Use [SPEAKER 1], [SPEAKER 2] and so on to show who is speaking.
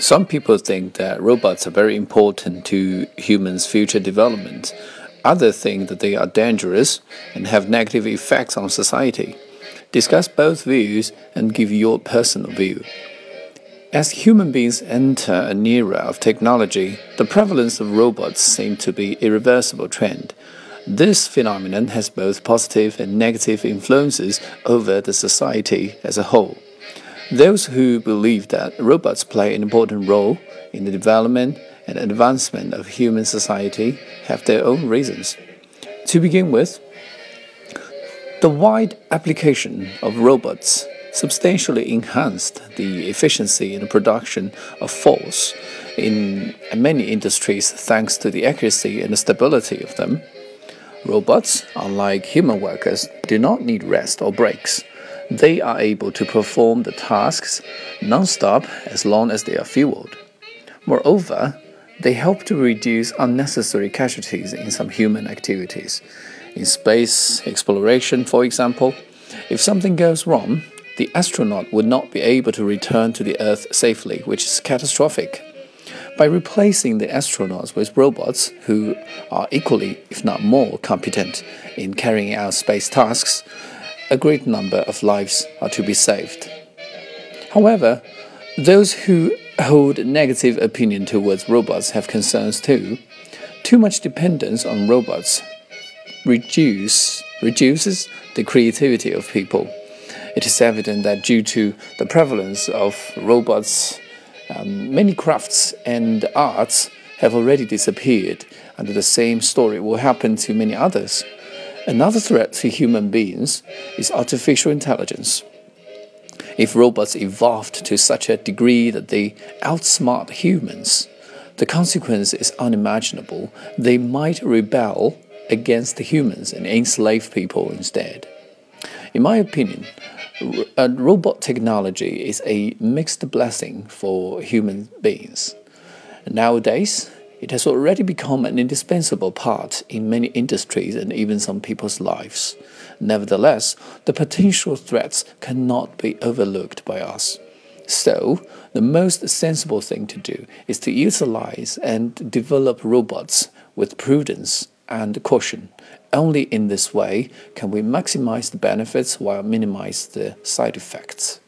[SPEAKER 1] Some people think that robots are very important to humans' future development. Others think that they are dangerous and have negative effects on society. Discuss both views and give your personal view. As human beings enter an era of technology, the prevalence of robots seems to be irreversible trend. This phenomenon has both positive and negative influences over the society as a whole. Those who believe that robots play an important role in the development and advancement of human society have their own reasons. To begin with, the wide application of robots substantially enhanced the efficiency in the production of force in many industries thanks to the accuracy and the stability of them. Robots, unlike human workers, do not need rest or breaks. They are able to perform the tasks non-stop as long as they are fueled. Moreover, they help to reduce unnecessary casualties in some human activities. In space exploration, for example, if something goes wrong, the astronaut would not be able to return to the Earth safely, which is catastrophic. By replacing the astronauts with robots who are equally, if not more, competent in carrying out space tasks, a great number of lives are to be saved. However, those who hold negative opinion towards robots have concerns too. Too much dependence on robots reduce, reduces the creativity of people it is evident that due to the prevalence of robots, um, many crafts and arts have already disappeared, and the same story will happen to many others. Another threat to human beings is artificial intelligence. If robots evolved to such a degree that they outsmart humans, the consequence is unimaginable. They might rebel against the humans and enslave people instead. In my opinion, uh, robot technology is a mixed blessing for human beings. Nowadays, it has already become an indispensable part in many industries and even some people's lives. Nevertheless, the potential threats cannot be overlooked by us. So, the most sensible thing to do is to utilize and develop robots with prudence and caution. Only in this way can we maximize the benefits while minimize the side effects.